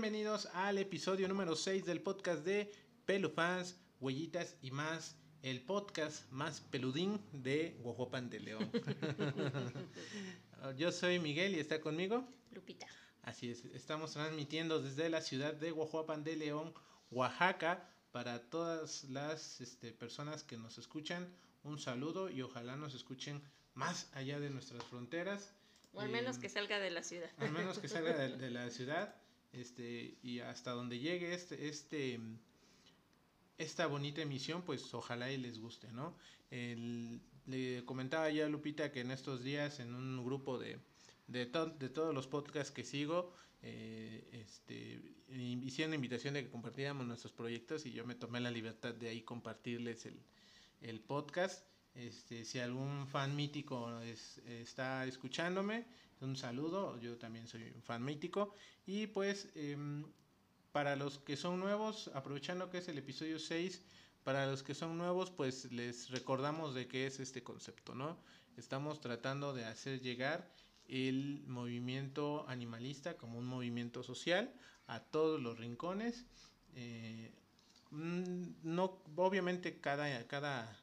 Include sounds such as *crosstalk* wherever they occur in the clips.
Bienvenidos al episodio número 6 del podcast de Pelufans, Huellitas y más, el podcast más peludín de Guajuapan de León. *laughs* Yo soy Miguel y está conmigo Lupita. Así es, estamos transmitiendo desde la ciudad de Guajuapan de León, Oaxaca, para todas las este, personas que nos escuchan. Un saludo y ojalá nos escuchen más allá de nuestras fronteras. O al menos que salga de la ciudad. Al menos que salga de, de la ciudad este, y hasta donde llegue este, este, esta bonita emisión, pues ojalá y les guste, ¿no? El, le comentaba ya a Lupita que en estos días en un grupo de, de, de todos los podcasts que sigo, eh, este, hicieron invitación de que compartiéramos nuestros proyectos y yo me tomé la libertad de ahí compartirles el, el podcast. Este, si algún fan mítico es, está escuchándome, un saludo, yo también soy un fan mítico. Y pues eh, para los que son nuevos, aprovechando que es el episodio 6, para los que son nuevos, pues les recordamos de qué es este concepto, ¿no? Estamos tratando de hacer llegar el movimiento animalista como un movimiento social a todos los rincones. Eh, no, obviamente cada, cada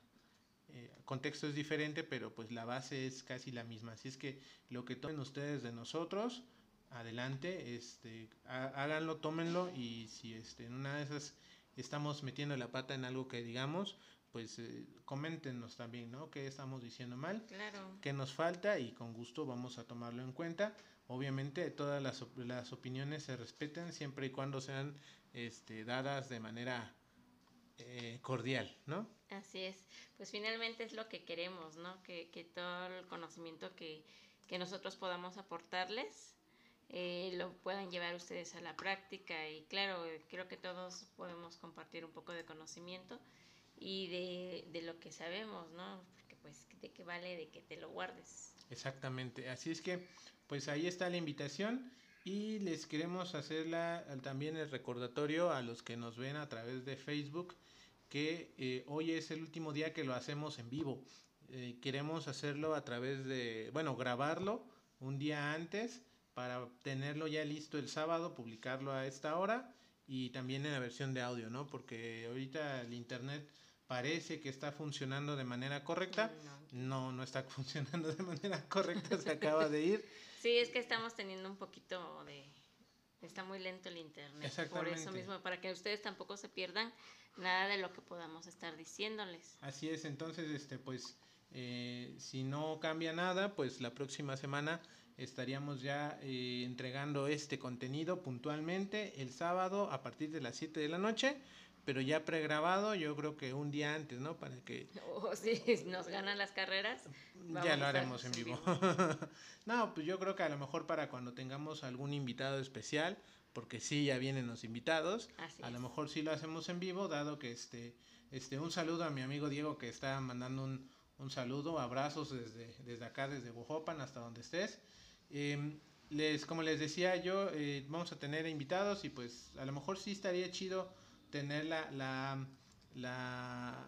eh, contexto es diferente, pero pues la base es casi la misma. Así es que lo que tomen ustedes de nosotros, adelante, este, háganlo, tómenlo y si este, en una de esas estamos metiendo la pata en algo que digamos, pues eh, coméntenos también, ¿no? ¿Qué estamos diciendo mal? Claro. ¿Qué nos falta? Y con gusto vamos a tomarlo en cuenta. Obviamente todas las, las opiniones se respeten siempre y cuando sean este, dadas de manera eh, cordial, ¿no? Así es, pues finalmente es lo que queremos, ¿no? Que, que todo el conocimiento que, que nosotros podamos aportarles eh, lo puedan llevar ustedes a la práctica y claro, creo que todos podemos compartir un poco de conocimiento y de, de lo que sabemos, ¿no? Porque pues de qué vale de que te lo guardes. Exactamente, así es que pues ahí está la invitación y les queremos hacer la, también el recordatorio a los que nos ven a través de Facebook que eh, hoy es el último día que lo hacemos en vivo. Eh, queremos hacerlo a través de, bueno, grabarlo un día antes para tenerlo ya listo el sábado, publicarlo a esta hora y también en la versión de audio, ¿no? Porque ahorita el internet parece que está funcionando de manera correcta. No, no está *laughs* funcionando de manera correcta, se acaba de ir. Sí, es que estamos teniendo un poquito de... Está muy lento el internet. Por eso mismo, para que ustedes tampoco se pierdan nada de lo que podamos estar diciéndoles. Así es, entonces, este, pues, eh, si no cambia nada, pues la próxima semana estaríamos ya eh, entregando este contenido puntualmente el sábado a partir de las 7 de la noche pero ya pregrabado, yo creo que un día antes, ¿no? Para que... Oh, sí, *laughs* nos ganan las carreras. Ya lo haremos en vivo. *laughs* no, pues yo creo que a lo mejor para cuando tengamos algún invitado especial, porque sí, ya vienen los invitados, a lo mejor sí lo hacemos en vivo, dado que este, este, un saludo a mi amigo Diego que está mandando un, un saludo, abrazos desde, desde acá, desde Bojopan hasta donde estés. Eh, les, como les decía yo, eh, vamos a tener invitados y pues a lo mejor sí estaría chido tener la, la,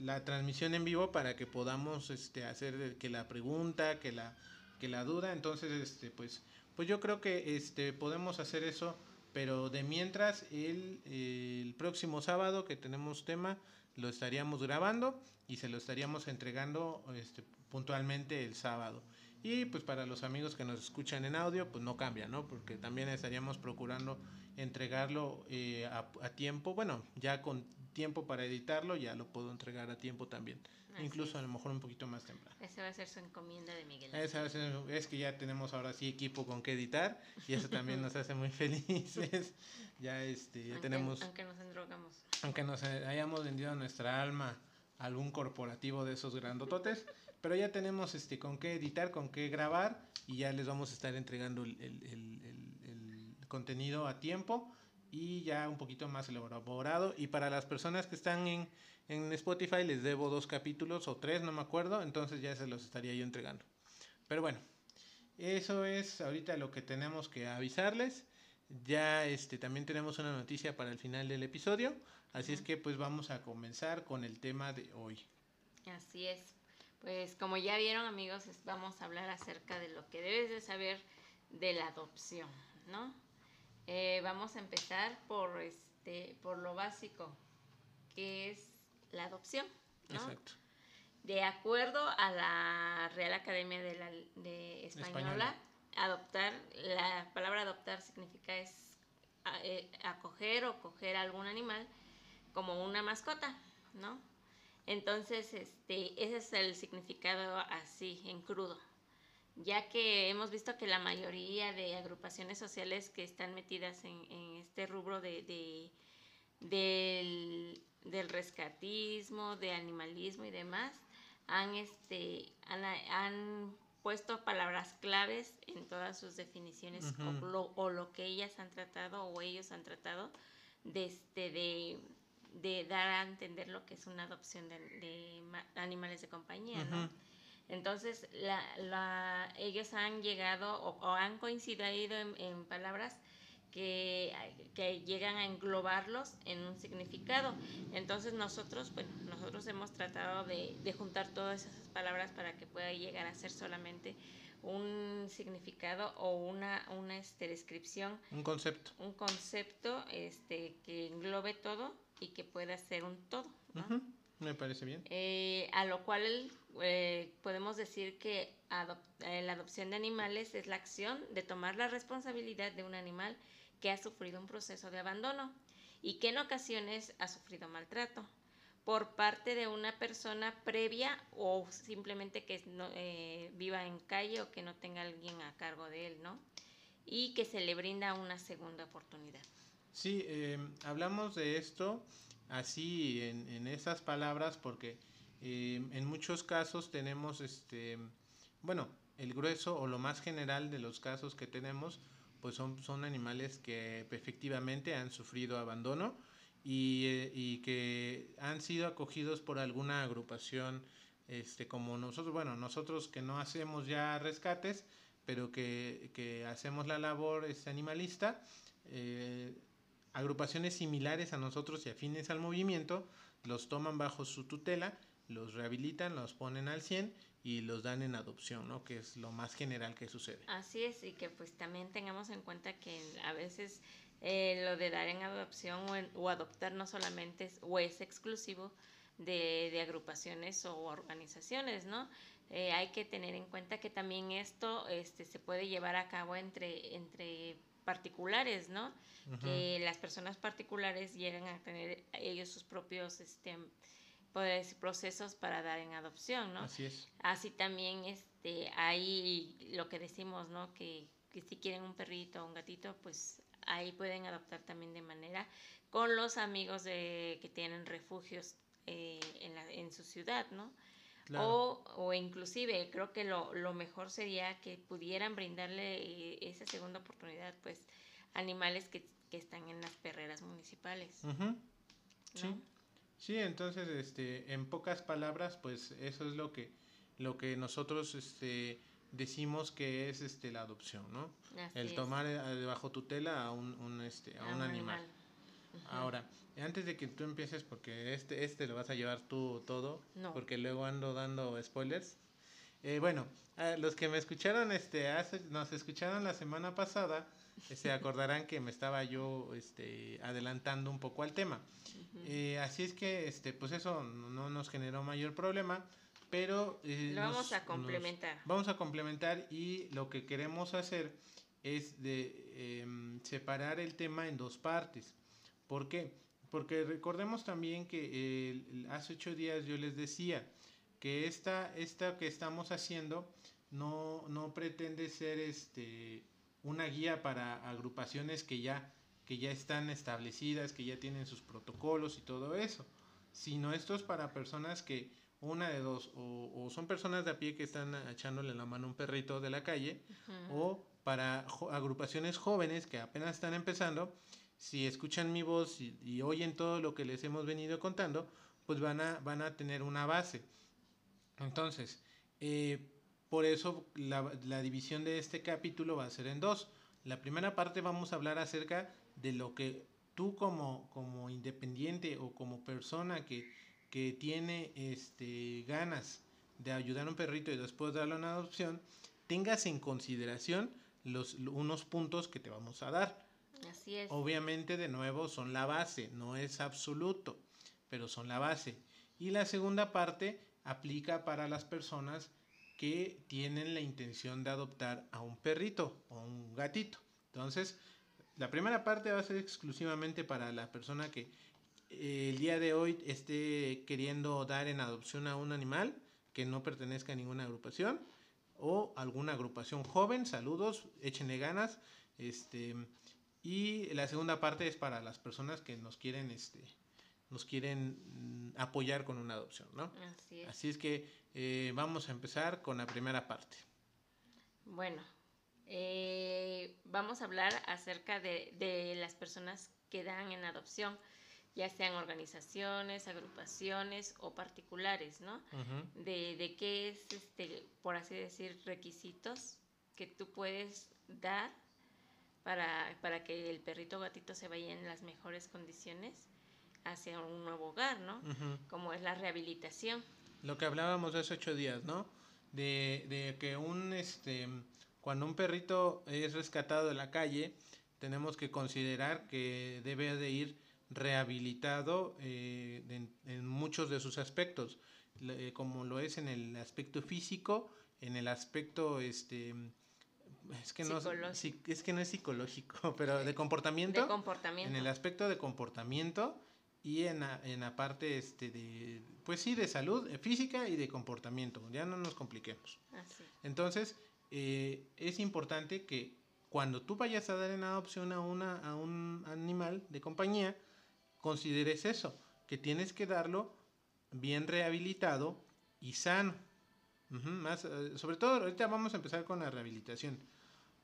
la, transmisión en vivo para que podamos este, hacer que la pregunta, que la, que la duda. Entonces, este, pues, pues yo creo que este, podemos hacer eso. Pero de mientras, el, el próximo sábado que tenemos tema, lo estaríamos grabando y se lo estaríamos entregando este, puntualmente el sábado. Y pues para los amigos que nos escuchan en audio, pues no cambia, ¿no? Porque también estaríamos procurando entregarlo eh, a, a, tiempo. Bueno, ya con tiempo para editarlo, ya lo puedo entregar a tiempo también. Así Incluso es. a lo mejor un poquito más temprano. Esa va a ser su encomienda de Miguel. Esa va a ser, es que ya tenemos ahora sí equipo con que editar y eso también nos hace muy *laughs* felices. ya este, ya aunque, tenemos... Aunque nos endrogamos. Aunque nos hayamos vendido nuestra alma a algún corporativo de esos grandototes, pero ya tenemos este con qué editar, con qué grabar y ya les vamos a estar entregando el, el, el, el contenido a tiempo y ya un poquito más elaborado. Y para las personas que están en, en Spotify les debo dos capítulos o tres, no me acuerdo, entonces ya se los estaría yo entregando. Pero bueno, eso es ahorita lo que tenemos que avisarles. Ya este también tenemos una noticia para el final del episodio, así es que pues vamos a comenzar con el tema de hoy. Así es. Pues como ya vieron amigos, vamos a hablar acerca de lo que debes de saber de la adopción, ¿no? Eh, vamos a empezar por, este, por lo básico, que es la adopción. Exacto. De acuerdo a la Real Academia de, la, de Española, adoptar, la palabra adoptar significa es eh, acoger o coger algún animal como una mascota, ¿no? Entonces, este, ese es el significado así, en crudo ya que hemos visto que la mayoría de agrupaciones sociales que están metidas en, este rubro de, del, rescatismo, de animalismo y demás, han, este, han, puesto palabras claves en todas sus definiciones o, lo, que ellas han tratado o ellos han tratado de, este, de, dar a entender lo que es una adopción de, animales de compañía, ¿no? Entonces, la, ellos han llegado o, han coincidido en, palabras que, llegan a englobarlos en un significado. Entonces, nosotros, bueno, nosotros hemos tratado de, juntar todas esas palabras para que pueda llegar a ser solamente un significado o una, una este, descripción. Un concepto. Un concepto este, que englobe todo y que pueda ser un todo. Me parece bien. Eh, a lo cual eh, podemos decir que eh, la adopción de animales es la acción de tomar la responsabilidad de un animal que ha sufrido un proceso de abandono y que en ocasiones ha sufrido maltrato por parte de una persona previa o simplemente que no, viva en calle o que no tenga alguien a cargo de él, ¿no? Y que se le brinda una segunda oportunidad. Sí, hablamos de esto así en, esas palabras porque eh, en muchos casos tenemos este bueno el grueso o lo más general de los casos que tenemos pues son, son animales que efectivamente han sufrido abandono y, eh, y, que han sido acogidos por alguna agrupación este como nosotros bueno nosotros que no hacemos ya rescates pero que, que hacemos la labor este, animalista eh, Agrupaciones similares a nosotros y afines al movimiento los toman bajo su tutela, los rehabilitan, los ponen al 100 y los dan en adopción, ¿no? Que es lo más general que sucede. Así es, y que pues también tengamos en cuenta que a veces eh, lo de dar en adopción o, adoptar no solamente es, o es exclusivo de, agrupaciones o organizaciones, ¿no? Eh, hay que tener en cuenta que también esto este, se puede llevar a cabo entre, entre particulares, ¿no? Que las personas particulares llegan a tener ellos sus propios este, poderes y procesos para dar en adopción, ¿no? Así es. Así también este, hay lo que decimos, ¿no? Que, que si quieren un perrito o un gatito, pues ahí pueden adoptar también de manera con los amigos de, que tienen refugios eh, en, la, en su ciudad, ¿no? O, o, inclusive creo que lo, lo, mejor sería que pudieran brindarle eh, esa segunda oportunidad, pues, animales que, que están en las perreras municipales. Sí. Sí, entonces, este, en pocas palabras, pues, eso es lo que, lo que nosotros, este, decimos que es, este, la adopción, ¿no? El tomar eh, bajo tutela a un, un este, a, un, animal. Ahora, antes de que tú empieces, porque este, este lo vas a llevar tú todo, porque luego ando dando spoilers. Eh, bueno, los que me escucharon, este, hace, nos escucharon la semana pasada, se *laughs* acordarán que me estaba yo, este, adelantando un poco al tema. Eh, así es que, este, pues eso no nos generó mayor problema, pero eh, lo vamos a complementar. vamos a complementar y lo que queremos hacer es de em, separar el tema en dos partes. ¿Por qué? Porque recordemos también que hace ocho días yo les decía que esta, esta que estamos haciendo no, no pretende ser este, una guía para agrupaciones que ya, que ya están establecidas, que ya tienen sus protocolos y todo eso, sino esto es para personas que una de dos, o, son personas de a pie que están echándole la mano a un perrito de la calle, o para agrupaciones jóvenes que apenas están empezando si escuchan mi voz y, oyen todo lo que les hemos venido contando, pues van a, van a tener una base. Entonces, eh, por eso la, la, división de este capítulo va a ser en dos. La primera parte vamos a hablar acerca de lo que tú como, como independiente o como persona que, que tiene este, ganas de ayudar a un perrito y después darle una adopción, tengas en consideración los, unos puntos que te vamos a dar Obviamente, de nuevo, son la base, no es absoluto, pero son la base. Y la segunda parte aplica para las personas que tienen la intención de adoptar a un perrito o un gatito. Entonces, la primera parte va a ser exclusivamente para la persona que eh, el día de hoy esté queriendo dar en adopción a un animal que no pertenezca a ninguna agrupación o alguna agrupación joven. Saludos, échenle ganas. Este, y la segunda parte es para las personas que nos quieren, este, nos quieren mm, apoyar con una adopción, ¿no? Así es. Así es que eh, vamos a empezar con la primera parte. Bueno, eh, vamos a hablar acerca de, de, las personas que dan en adopción, ya sean organizaciones, agrupaciones o particulares, ¿no? de, de, qué es, este, por así decir, requisitos que tú puedes dar para, para que el perrito o gatito se vaya en las mejores condiciones hacia un nuevo hogar, ¿no? Como es la rehabilitación. Lo que hablábamos hace ocho días, ¿no? De, de que un, este, cuando un perrito es rescatado de la calle, tenemos que considerar que debe de ir rehabilitado eh, en, en, muchos de sus aspectos, eh, como lo es en el aspecto físico, en el aspecto este es que no es que no es psicológico, *laughs* pero de comportamiento, de comportamiento. en el aspecto de comportamiento y en la, en la parte este de pues sí de salud eh, física y de comportamiento. Ya no nos compliquemos. Así. entonces eh, es importante que cuando tú vayas a dar en adopción a una a un animal de compañía consideres eso que tienes que darlo bien rehabilitado y sano. Uh -huh, más eh, sobre todo ahorita vamos a empezar con la rehabilitación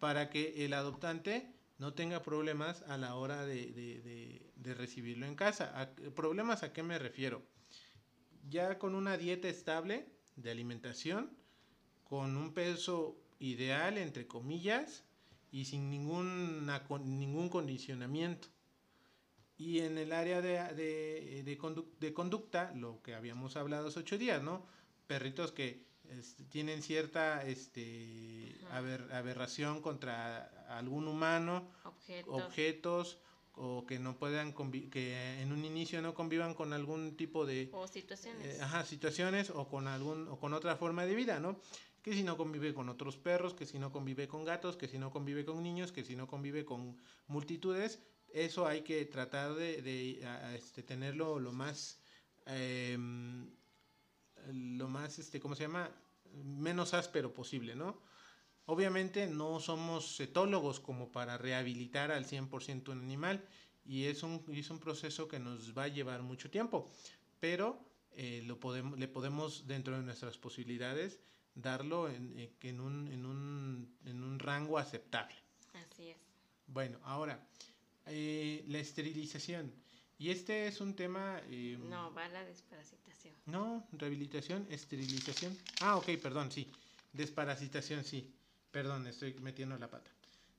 para que el adoptante no tenga problemas a la hora de, recibirlo en casa. ¿A, ¿Problemas a qué me refiero? Ya con una dieta estable de alimentación, con un peso ideal, entre comillas, y sin ningún condicionamiento. Y en el área de, de conducta, lo que habíamos hablado hace ocho días, ¿no? Perritos que este, tienen cierta este, aber, aberración contra algún humano, objetos, objetos o que no puedan que en un inicio no convivan con algún tipo de o situaciones, eh, ajá, situaciones o con algún o con otra forma de vida, ¿no? Que si no convive con otros perros, que si no convive con gatos, que si no convive con niños, que si no convive con multitudes, eso hay que tratar de, de a, este, tenerlo lo más eh, lo más, este, ¿cómo se llama? Menos áspero posible, ¿no? Obviamente no somos etólogos como para rehabilitar al 100% un animal y es un, es un proceso que nos va a llevar mucho tiempo, pero eh, lo podemos, le podemos dentro de nuestras posibilidades darlo en, en, un, en, un, en un rango aceptable. Así es. Bueno, ahora, eh, la esterilización. Y este es un tema... Eh, no, va la desparasitación. No, rehabilitación, esterilización. Ah, ok, perdón, sí. Desparasitación, sí. Perdón, estoy metiendo la pata.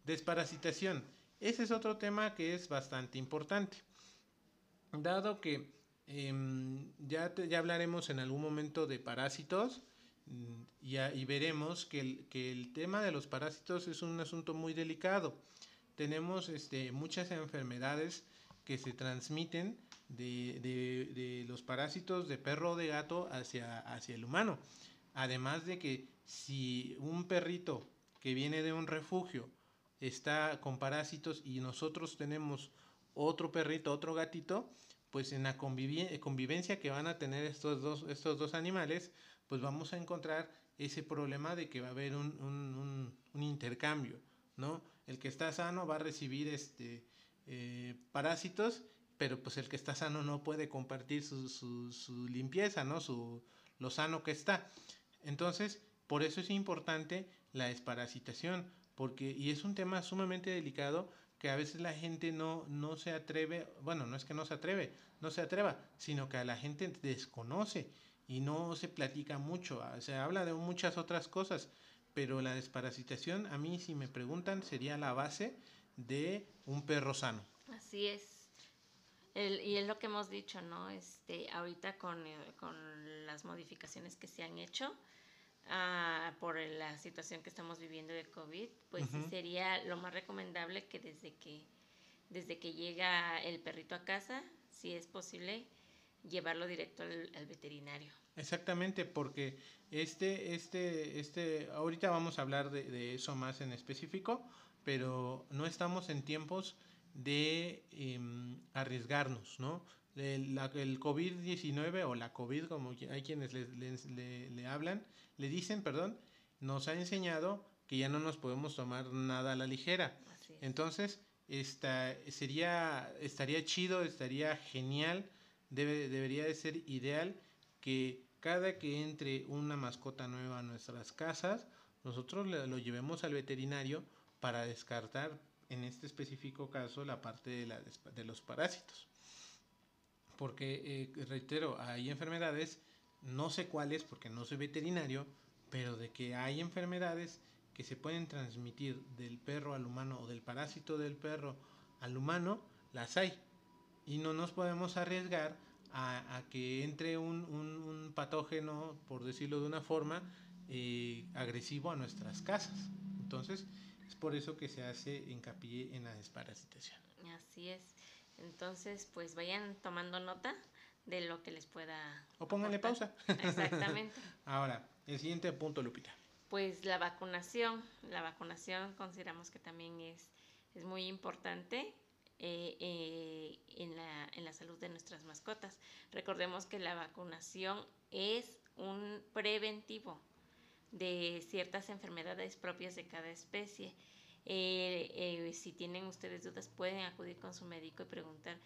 Desparasitación. Ese es otro tema que es bastante importante. Dado que eh, ya, ya hablaremos en algún momento de parásitos y, y veremos que el, que el tema de los parásitos es un asunto muy delicado. Tenemos este, muchas enfermedades que se transmiten de, de, de, los parásitos de perro o de gato hacia, hacia el humano. Además de que si un perrito que viene de un refugio está con parásitos y nosotros tenemos otro perrito, otro gatito, pues en la conviv convivencia que van a tener estos dos, estos dos animales, pues vamos a encontrar ese problema de que va a haber un, un intercambio, ¿no? El que está sano va a recibir este, eh, parásitos, pero pues el que está sano no puede compartir su, su, limpieza, ¿no? Su, lo sano que está. Entonces, por eso es importante la desparasitación, porque, y es un tema sumamente delicado que a veces la gente no, no se atreve, bueno, no es que no se atreve, no se atreva, sino que a la gente desconoce y no se platica mucho, se habla de muchas otras cosas, pero la desparasitación, a mí si me preguntan, sería la base de un perro sano. Así es. El, y es lo que hemos dicho, ¿no? Este, ahorita con, con las modificaciones que se han hecho uh, por la situación que estamos viviendo de COVID, pues uh -huh. sí sería lo más recomendable que desde que desde que llega el perrito a casa, si es posible, llevarlo directo al, veterinario. Exactamente, porque este, este, este, ahorita vamos a hablar de, eso más en específico, pero no estamos en tiempos de em, arriesgarnos, ¿no? El, el COVID-19 o la COVID, como hay quienes le, le, le, hablan, le dicen, perdón, nos ha enseñado que ya no nos podemos tomar nada a la ligera. Entonces, esta, sería, estaría chido, estaría genial, debe, debería de ser ideal que cada que entre una mascota nueva a nuestras casas, nosotros lo llevemos al veterinario para descartar, en este específico caso, la parte de, la, de los parásitos. Porque, eh, reitero, hay enfermedades, no sé cuáles porque no soy veterinario, pero de que hay enfermedades que se pueden transmitir del perro al humano o del parásito del perro al humano, las hay. Y no nos podemos arriesgar a, que entre un, patógeno, por decirlo de una forma, eh, agresivo a nuestras casas. Entonces, es por eso que se hace hincapié en la desparasitación. Así es. Entonces, pues vayan tomando nota de lo que les pueda. O pónganle pausa. Exactamente. *laughs* Ahora, el siguiente punto, Lupita pues la vacunación, la vacunación consideramos que también es, es muy importante eh, eh, en, la, en la salud de nuestras mascotas. Recordemos que la vacunación es un preventivo de ciertas enfermedades propias de cada especie. Eh, si tienen ustedes dudas, pueden acudir con su médico y preguntar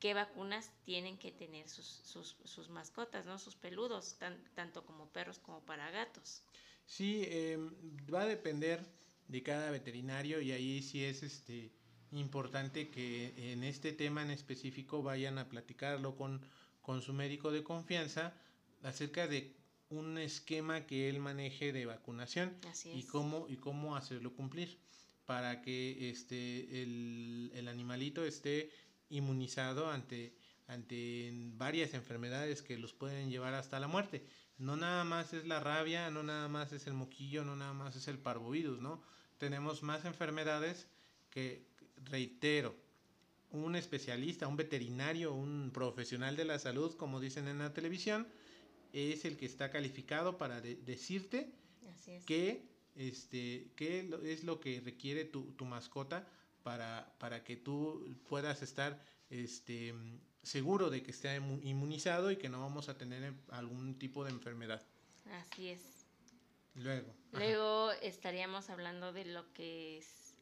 qué vacunas tienen que tener sus, sus, sus mascotas, ¿no? sus peludos, tanto como perros como para gatos. Sí, em, va a depender de cada veterinario y ahí sí es este importante que en este tema en específico vayan a platicarlo con, con su médico de confianza acerca de un esquema que él maneje de vacunación y cómo y cómo hacerlo cumplir para que este el, el animalito esté inmunizado ante ante varias enfermedades que los pueden llevar hasta la muerte no nada más es la rabia, no nada más es el moquillo, no nada más es el parvovirus, ¿no? Tenemos más enfermedades que, reitero, un especialista, un veterinario, un profesional de la salud, como dicen en la televisión, es el que está calificado para decirte qué este, qué es lo que requiere tu, tu mascota para, para que tú puedas estar este, seguro de que esté inmunizado y que no vamos a tener algún tipo de enfermedad. Así es. Luego. Luego estaríamos hablando de lo que es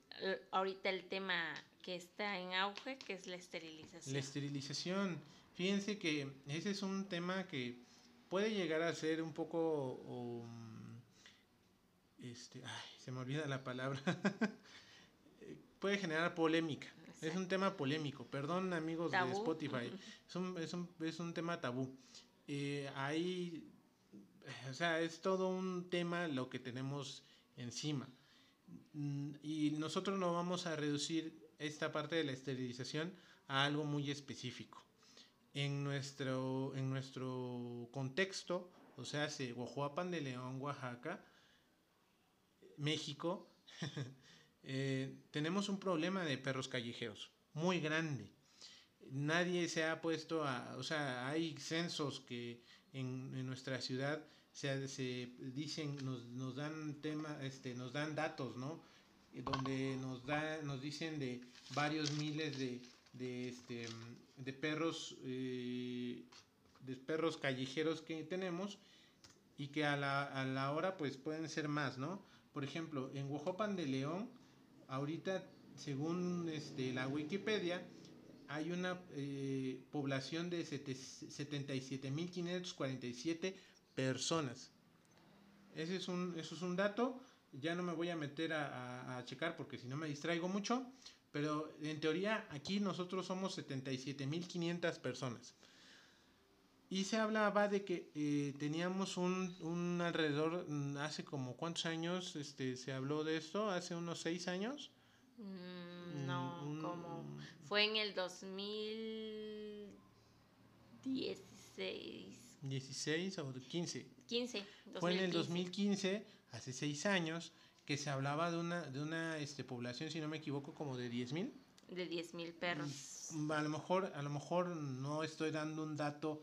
ahorita el tema que está en auge, que es la esterilización. La esterilización. Fíjense que ese es un tema que puede llegar a ser un poco... Um, este, ay, se me olvida la palabra. *laughs* puede generar polémica. Es un tema polémico, perdón amigos de Spotify, es un, es un, es un tema tabú. Eh, hay, o sea, es todo un tema lo que tenemos encima. Mm, y nosotros no vamos a reducir esta parte de la esterilización a algo muy específico. En nuestro, en nuestro contexto, o sea, se Guajuapan de León, Oaxaca, México, *laughs* Eh, tenemos un problema de perros callejeros muy grande. Nadie se ha puesto a, o sea, hay censos que en, nuestra ciudad se, se dicen, nos, nos, dan tema, este, nos dan datos, ¿no? Donde nos da, nos dicen de varios miles de, de, este, de perros, eh, de perros callejeros que tenemos y que a la, a la hora pues pueden ser más, ¿no? Por ejemplo, en Huajopan de León ahorita, según este, la Wikipedia, hay una eh, población de 77.547 personas. Ese es, un, eso es un dato. Ya no me voy a meter a, checar porque si no me distraigo mucho. Pero en teoría aquí nosotros somos 77.500 personas. Y se hablaba de que eh, teníamos un, un, alrededor, mm, hace como cuántos años este, se habló de esto, hace unos seis años. Mm, no, mm, como fue en el 2016. 16 o 15. 15. Fue en el 2015, hace seis años, que se hablaba de una, de una este, población, si no me equivoco, como de 10.000 mil. de 10 mil perros. A lo mejor, a lo mejor no estoy dando un dato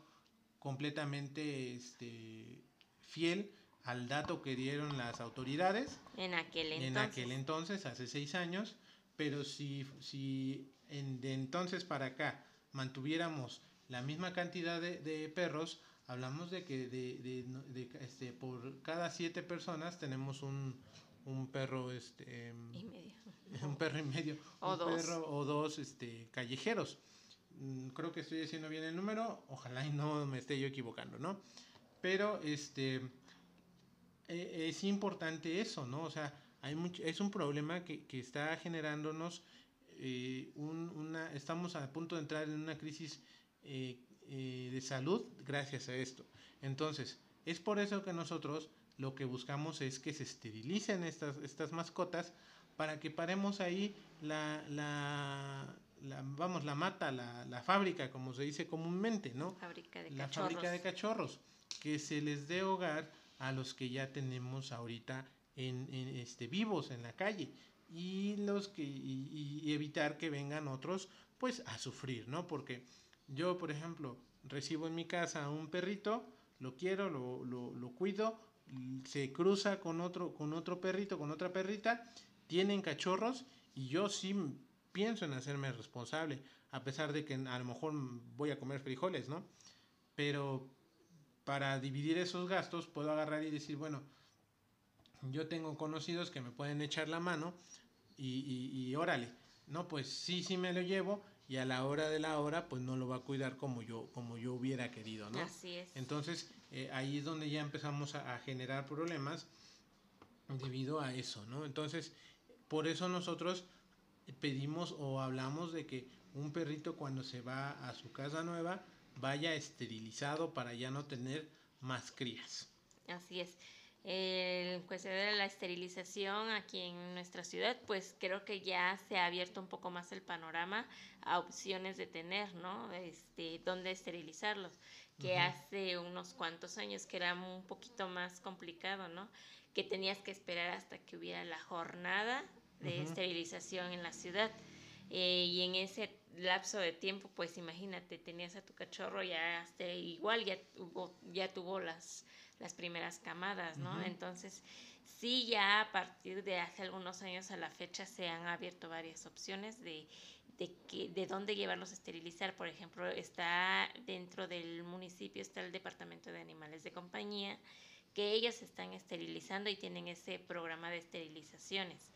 completamente este, fiel al dato que dieron las autoridades. En aquel entonces. En aquel entonces, hace seis años. Pero si, si en, de entonces para acá mantuviéramos la misma cantidad de, de perros, hablamos de que de, de, de, este, por cada siete personas tenemos un, un perro este y medio. *laughs* un perro y medio. O un dos. perro o dos este callejeros. Mm, creo que estoy haciendo bien el número. Ojalá y no me esté yo equivocando no pero este e- es importante eso no o sea hay mucho, es un problema que, que está generándonos eh, un, una estamos a punto de entrar en una crisis eh, eh, de salud gracias a esto. Entonces es por eso que nosotros lo que buscamos es que se esterilicen estas, estas mascotas para que paremos ahí la, la, la- vamos, la mata, la, la fábrica, como se dice comúnmente, ¿no? Fábrica de La cachorros. fábrica de cachorros, que se les dé hogar a los que ya tenemos ahorita en, en, este, vivos en la calle y los que y, y evitar que vengan otros pues a sufrir, ¿no? Porque yo, por ejemplo, recibo en mi casa a un perrito, lo quiero, lo, lo, lo cuido, se cruza con otro, con otro perrito, con otra perrita, tienen cachorros y yo sí pienso en hacerme responsable, a pesar de que a lo mejor voy a comer frijoles, ¿no? Pero para dividir esos gastos puedo agarrar y decir, bueno, yo tengo conocidos que me pueden echar la mano y, y, y órale, no, pues sí, sí me lo llevo y a la hora de la hora pues no lo va a cuidar como yo, como yo hubiera querido, ¿no? Así es. Entonces, eh, ahí es donde ya empezamos a, a generar problemas debido a eso, ¿no? Entonces, por eso nosotros pedimos o hablamos de que un perrito cuando se va a su casa nueva vaya esterilizado para ya no tener más crías. Así es. En cuestión de la esterilización aquí en nuestra ciudad, pues creo que ya se ha abierto un poco más el panorama a opciones de tener, ¿no? Este, dónde esterilizarlos, que Ujú. hace unos cuantos años que era un poquito más complicado, ¿no? Que tenías que esperar hasta que hubiera la jornada de Ujú. esterilización en la ciudad. Eh, y en ese lapso de tiempo, pues imagínate, tenías a tu cachorro ya hasta igual ya tuvo, ya tuvo las, las primeras camadas, ¿no? Entonces, sí, ya a partir de hace algunos años a la fecha se han abierto varias opciones de, de, que, de dónde llevarlos a esterilizar. Por ejemplo, está dentro del municipio, está el Departamento de Animales de Compañía, que ellos están esterilizando y tienen ese programa de esterilizaciones.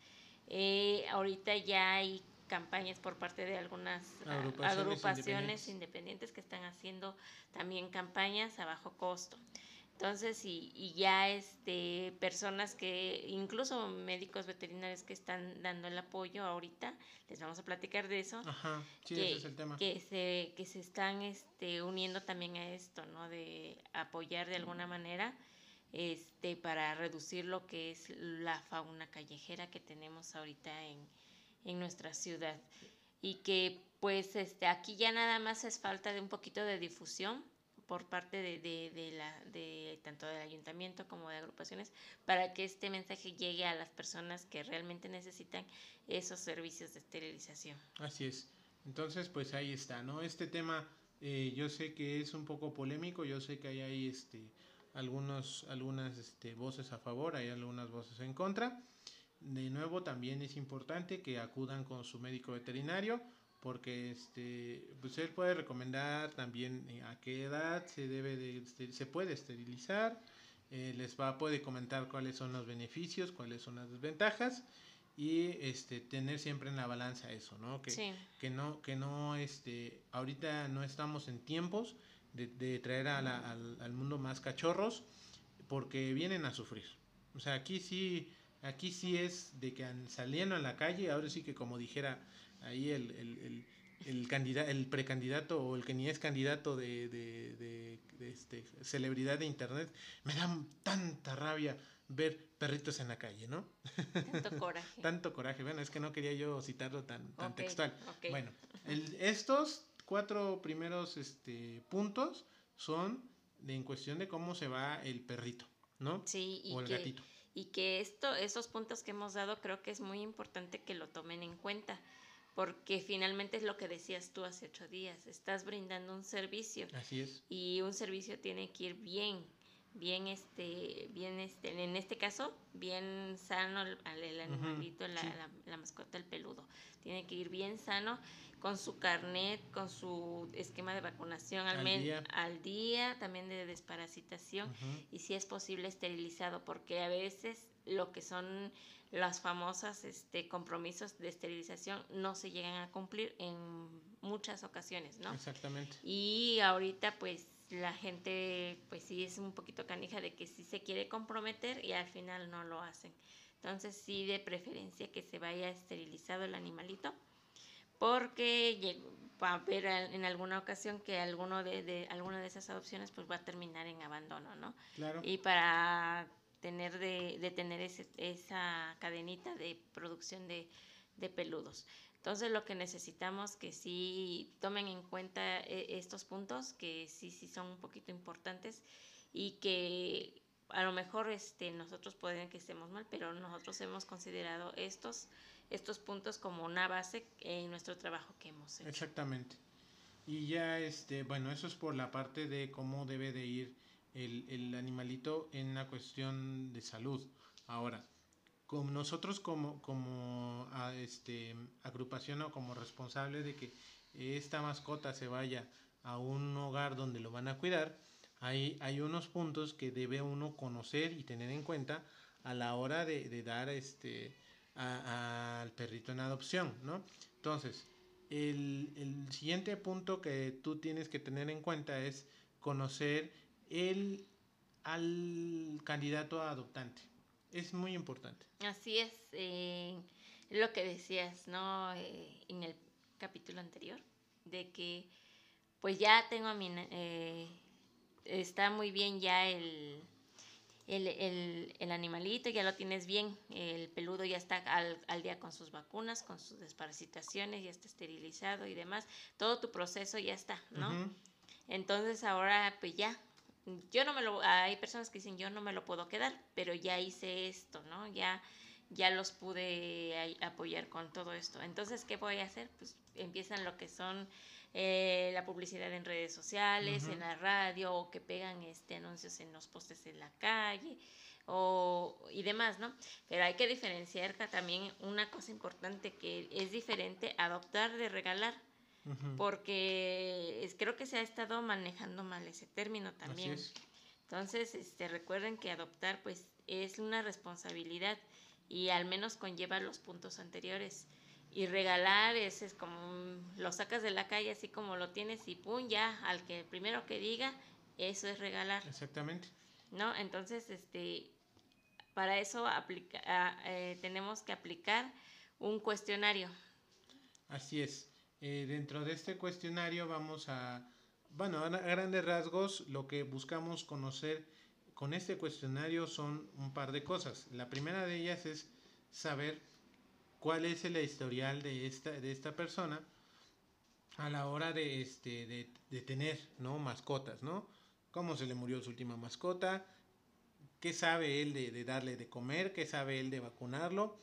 Eh, ahorita ya hay campañas por parte de algunas Agrupaciones agrupaciones independientes. independientes que están haciendo también campañas a bajo costo. Entonces, y, y ya este, personas que, incluso médicos veterinarios que están dando el apoyo ahorita, les vamos a platicar de eso, Ajá, sí, que, ese es el tema. que se, que se están este, uniendo también a esto, ¿no? De apoyar de alguna manera este, para reducir lo que es la fauna callejera que tenemos ahorita en, en nuestra ciudad. Y que pues este, aquí ya nada más es falta de un poquito de difusión por parte de, de, de la, de tanto del ayuntamiento como de agrupaciones para que este mensaje llegue a las personas que realmente necesitan esos servicios de esterilización. Así es. Entonces, pues ahí está, ¿no? Este tema, eh, yo sé que es un poco polémico, yo sé que hay ahí este, algunos, algunas este, voces a favor, hay algunas voces en contra. De nuevo, también es importante que acudan con su médico veterinario, porque este, pues él puede recomendar también eh, a qué edad se debe de, este, se puede esterilizar, eh, les va puede comentar cuáles son los beneficios, cuáles son las desventajas y este tener siempre en la balanza eso, ¿no? Que, Sí. que no, que no, este, ahorita no estamos en tiempos de, de traer a la- al, al mundo más cachorros porque vienen a sufrir. O sea, aquí sí, aquí sí es de que saliendo a la calle, ahora sí que como dijera ahí el, el, el, el, candida- el precandidato o el que ni es candidato de, de, de- de este, celebridad de internet, me da tanta rabia ver perritos en la calle, ¿no? Tanto *laughs* coraje. Tanto coraje. Bueno, es que no quería yo citarlo tan, tan textual. Bueno, *laughs* el- estos cuatro primeros este, puntos son en cuestión de cómo se va el perrito, ¿no? Sí, y o el que, gatito. Y que esto, esos puntos que hemos dado creo que es muy importante que lo tomen en cuenta, porque finalmente es lo que decías tú hace ocho días, estás brindando un servicio. Así es. Y un servicio tiene que ir bien, bien este, bien este, en este caso, bien sano el, animalito, la, la, mascota, el peludo. Tiene que ir bien sano con su carnet, con su esquema de vacunación al, día. al día, también de desparasitación y si es posible esterilizado, porque a veces lo que son las famosas este, compromisos de esterilización no se llegan a cumplir en muchas ocasiones, ¿no? Exactamente. Y ahorita pues la gente pues sí es un poquito canija de que sí se quiere comprometer y al final no lo hacen. Entonces sí de preferencia que se vaya esterilizado el animalito porque va a haber en alguna ocasión que alguno de, de, alguna de esas adopciones pues va a terminar en abandono, ¿no? Claro. Y para tener de, de tener ese, esa cadenita de producción de, de peludos. Entonces lo que necesitamos que sí tomen en cuenta eh, estos puntos, que sí, sí son un poquito importantes y que a lo mejor este, nosotros pueden que estemos mal, pero nosotros hemos considerado estos, estos puntos como una base en nuestro trabajo que hemos hecho. Exactamente. Y ya, este, bueno, eso es por la parte de cómo debe de ir el, el animalito en la cuestión de salud. Ahora, como nosotros como, como este, agrupación o como responsable de que esta mascota se vaya a un hogar donde lo van a cuidar, hay, hay unos puntos que debe uno conocer y tener en cuenta a la hora de, de dar este al perrito en adopción, ¿no? Entonces, el, el, siguiente punto que tú tienes que tener en cuenta es conocer el al candidato adoptante. Es muy importante. Así es, eh, lo que decías, ¿no? Eh, en el capítulo anterior, de que pues ya tengo a mi... Eh, está muy bien ya el, el, el, animalito, ya lo tienes bien, el peludo ya está al, al, día con sus vacunas, con sus desparasitaciones, ya está esterilizado y demás, todo tu proceso ya está, ¿no? Entonces ahora pues ya, yo no me lo, hay personas que dicen yo no me lo puedo quedar, pero ya hice esto, ¿no? Ya, ya los pude apoyar con todo esto. Entonces, ¿qué voy a hacer? Pues empiezan lo que son eh, la publicidad en redes sociales, en la radio, o que pegan este anuncios en los postes en la calle, o, y demás, ¿no? Pero hay que diferenciar también una cosa importante que es diferente adoptar de regalar porque creo que se ha estado manejando mal ese término también. Entonces, este, recuerden que adoptar pues es una responsabilidad y al menos conlleva los puntos anteriores. Y regalar es, es como lo sacas de la calle así como lo tienes y pum, ya al que primero que diga, eso es regalar. Exactamente. ¿No? Entonces, este, para eso aplica, ah, eh, tenemos que aplicar un cuestionario. Así es. Eh, dentro de este cuestionario vamos a, bueno, a grandes rasgos, lo que buscamos conocer con este cuestionario son un par de cosas. La primera de ellas es saber cuál es el historial de esta, de esta persona a la hora de, este, de, de tener ¿no? mascotas, ¿no? Cómo se le murió su última mascota, qué sabe él de, de darle de comer, qué sabe él de vacunarlo,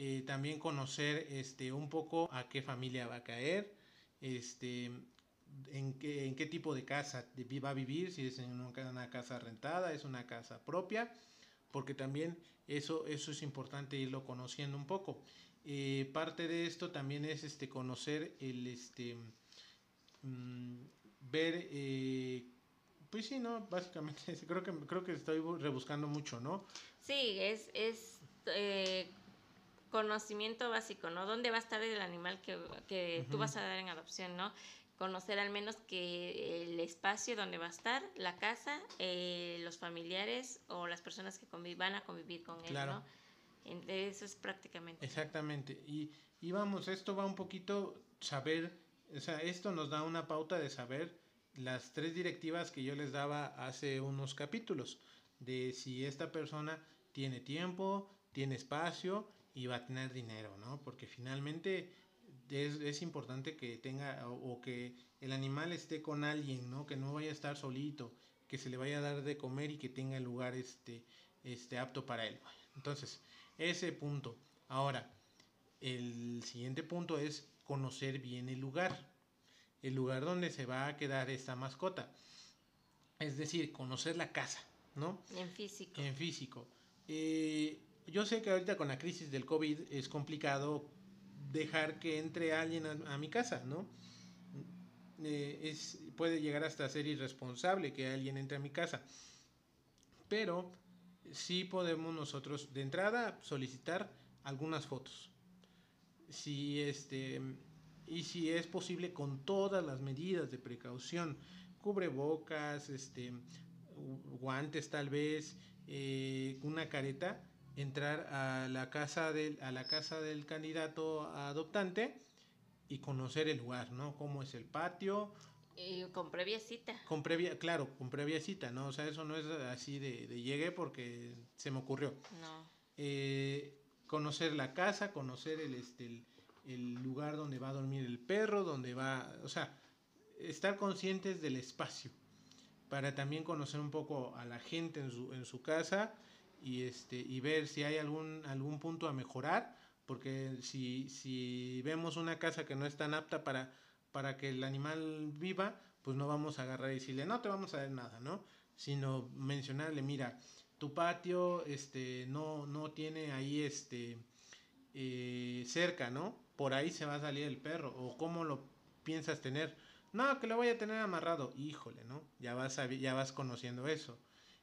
eh, también conocer este, un poco a qué familia va a caer, este, en, qué, en qué tipo de casa va a vivir, si es en una casa rentada, es una casa propia, porque también eso, eso es importante irlo conociendo un poco. Eh, parte de esto también es este, conocer el, este, mm, ver, eh, pues sí, ¿no? Básicamente, *laughs* creo que, creo que estoy rebuscando mucho, ¿no? Sí, es, es conocimiento básico, ¿no? ¿Dónde va a estar el animal que, que tú vas a dar en adopción, ¿no? Conocer al menos que el espacio donde va a estar, la casa, eh, los familiares o las personas que van a convivir con él, ¿no? Eso es prácticamente. Exactamente. Y, y vamos, esto va un poquito saber, o sea, esto nos da una pauta de saber las tres directivas que yo les daba hace unos capítulos, de si esta persona tiene tiempo, tiene espacio y va a tener dinero, ¿no? Porque finalmente es, es importante que tenga o, que el animal esté con alguien, ¿no? Que no vaya a estar solito, que se le vaya a dar de comer y que tenga el lugar este, este apto para él. Entonces, ese punto. Ahora, el siguiente punto es conocer bien el lugar, el lugar donde se va a quedar esta mascota. Es decir, conocer la casa, ¿no? En físico. En físico. Eh, yo sé que ahorita con la crisis del COVID es complicado dejar que entre alguien a, mi casa, ¿no? Eh, es, puede llegar hasta ser irresponsable que alguien entre a mi casa. Pero sí podemos nosotros de entrada solicitar algunas fotos. Si este y si es posible con todas las medidas de precaución, cubrebocas, este guantes tal vez, eh, una careta, entrar a la casa del a la casa del candidato adoptante y conocer el lugar, ¿no? Cómo es el patio, y con previa cita. Con previa, claro, con previa cita, ¿no? O sea, eso no es así de, de llegué porque se me ocurrió. No. Eh, conocer la casa, conocer el, este, el, lugar donde va a dormir el perro, donde va, o sea, estar conscientes del espacio para también conocer un poco a la gente en su, en su casa y, este, y ver si hay algún, algún punto a mejorar, porque si, si vemos una casa que no es tan apta para para que el animal viva, pues no vamos a agarrar y decirle, no te vamos a dar nada, ¿no? Sino mencionarle, mira, tu patio este, no, no tiene ahí este, eh, cerca, ¿no? Por ahí se va a salir el perro, o cómo lo piensas tener. No, que lo voy a tener amarrado. Híjole, ¿no? Ya vas, ya vas conociendo eso.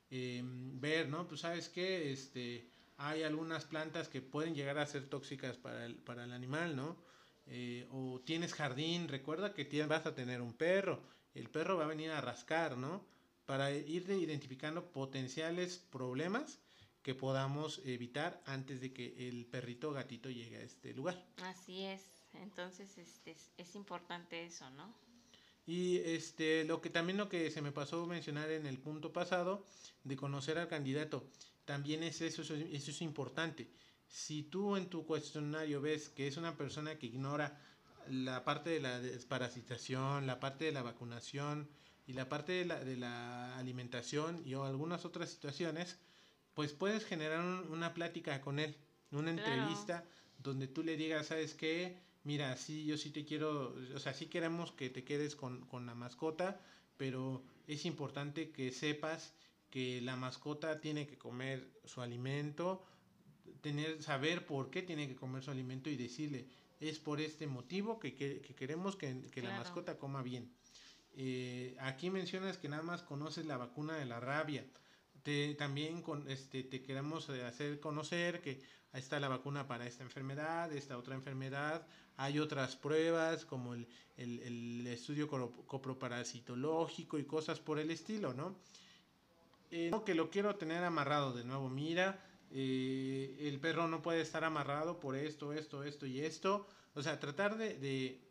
Em, ver, ¿no? Pues sabes que este, hay algunas plantas que pueden llegar a ser tóxicas para el, para el animal, ¿no? Eh, o tienes jardín, recuerda que tienes, vas a tener un perro, el perro va a venir a rascar, ¿no? Para ir identificando potenciales problemas que podamos evitar antes de que el perrito o gatito llegue a este lugar. Así es, entonces este, es, importante eso, ¿no? Y este, lo que también lo que se me pasó mencionar en el punto pasado, de conocer al candidato, también es eso, eso es importante si tú en tu cuestionario ves que es una persona que ignora la parte de la desparasitación, la parte de la vacunación y la parte de la, de la alimentación y o algunas otras situaciones, pues puedes generar una plática con él, una entrevista donde tú le digas, ¿sabes qué? Mira, sí, yo sí te quiero, o sea, sí queremos que te quedes con, con la mascota, pero es importante que sepas que la mascota tiene que comer su alimento, tener, saber por qué tiene que comer su alimento y decirle, es por este motivo que, que, queremos que, que la mascota coma bien. Eh, aquí mencionas que nada más conoces la vacuna de la rabia. Te, también con, este, te queremos hacer conocer que está la vacuna para esta enfermedad, esta otra enfermedad. Hay otras pruebas como el, el, estudio coproparasitológico y cosas por el estilo, ¿no? Eh, no, que lo quiero tener amarrado de nuevo. Mira, eh, el perro no puede estar amarrado por esto, esto, esto y esto. O sea, tratar de,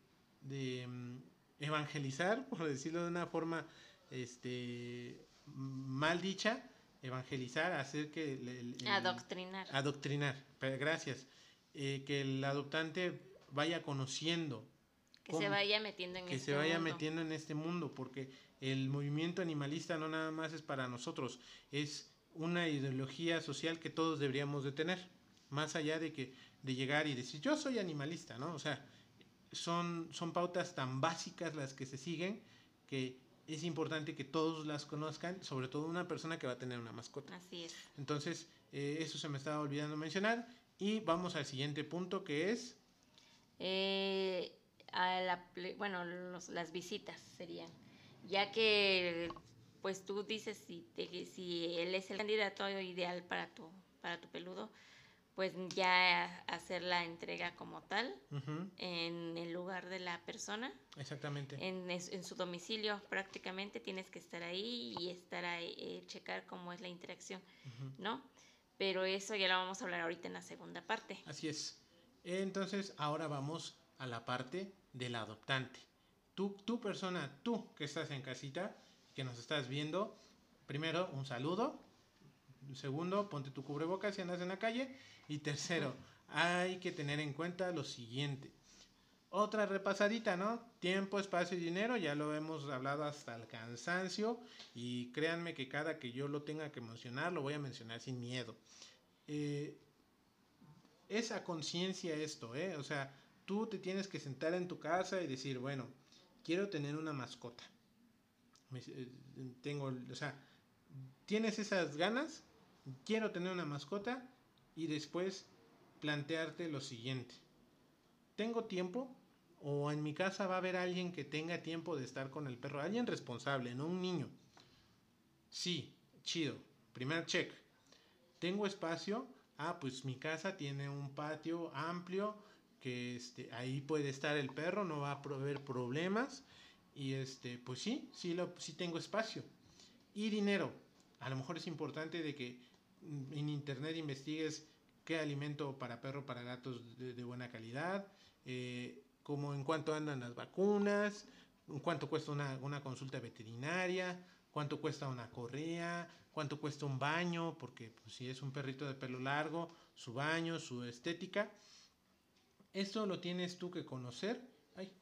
de, mm, evangelizar, *laughs* por decirlo de una forma este, mal dicha, evangelizar, hacer que... adoctrinar. Adoctrinar, gracias. Eh, que el adoptante vaya conociendo. Que se vaya metiendo en que este se vaya metiendo en este mundo, porque el movimiento animalista no nada más es para nosotros, es una ideología social que todos deberíamos de tener, más allá de que de llegar y decir yo soy animalista, ¿no? O sea, son, son pautas tan básicas las que se siguen que es importante que todos las conozcan, sobre todo una persona que va a tener una mascota. Así es. Entonces, eh, eso se me estaba olvidando mencionar. Y vamos al siguiente punto que es... Eh, a la, bueno, las visitas serían. Ya que pues tú dices si, si él es el candidato ideal para tu, para tu peludo, pues ya hacer la entrega como tal en el lugar de la persona. Exactamente. En, en, su domicilio prácticamente tienes que estar ahí y estar ahí, eh, checar cómo es la interacción, ¿no? Pero eso ya lo vamos a hablar ahorita en la segunda parte. Así es. Entonces, ahora vamos a la parte del adoptante. Tú, tu persona, tú que estás en casita, que nos estás viendo, primero, un saludo. Segundo, ponte tu cubrebocas si andas en la calle. Y tercero, hay que tener en cuenta lo siguiente. Otra repasadita, ¿no? Tiempo, espacio y dinero, ya lo hemos hablado hasta el cansancio y créanme que cada que yo lo tenga que mencionar, lo voy a mencionar sin miedo. Eh, esa conciencia esto, ¿eh? O sea, tú te tienes que sentar en tu casa y decir, bueno, quiero tener una mascota. Eh, tengo, o sea, tienes esas ganas, quiero tener una mascota y después plantearte lo siguiente. ¿Tengo tiempo? ¿O en mi casa va a haber alguien que tenga tiempo de estar con el perro? Alguien responsable, no un niño. Sí, chido. Primer check. ¿Tengo espacio? Ah, pues mi casa tiene un patio amplio que este, ahí puede estar el perro, no va a haber problemas. Y este, pues sí, sí, lo, sí tengo espacio. Y dinero. A lo mejor es importante de que en internet investigues qué alimento para perro, para gatos de, buena calidad, eh, como en cuánto andan las vacunas, cuánto cuesta una, una consulta veterinaria, cuánto cuesta una correa, cuánto cuesta un baño, porque pues, si es un perrito de pelo largo, su baño, su estética. Esto lo tienes tú que conocer. Ay,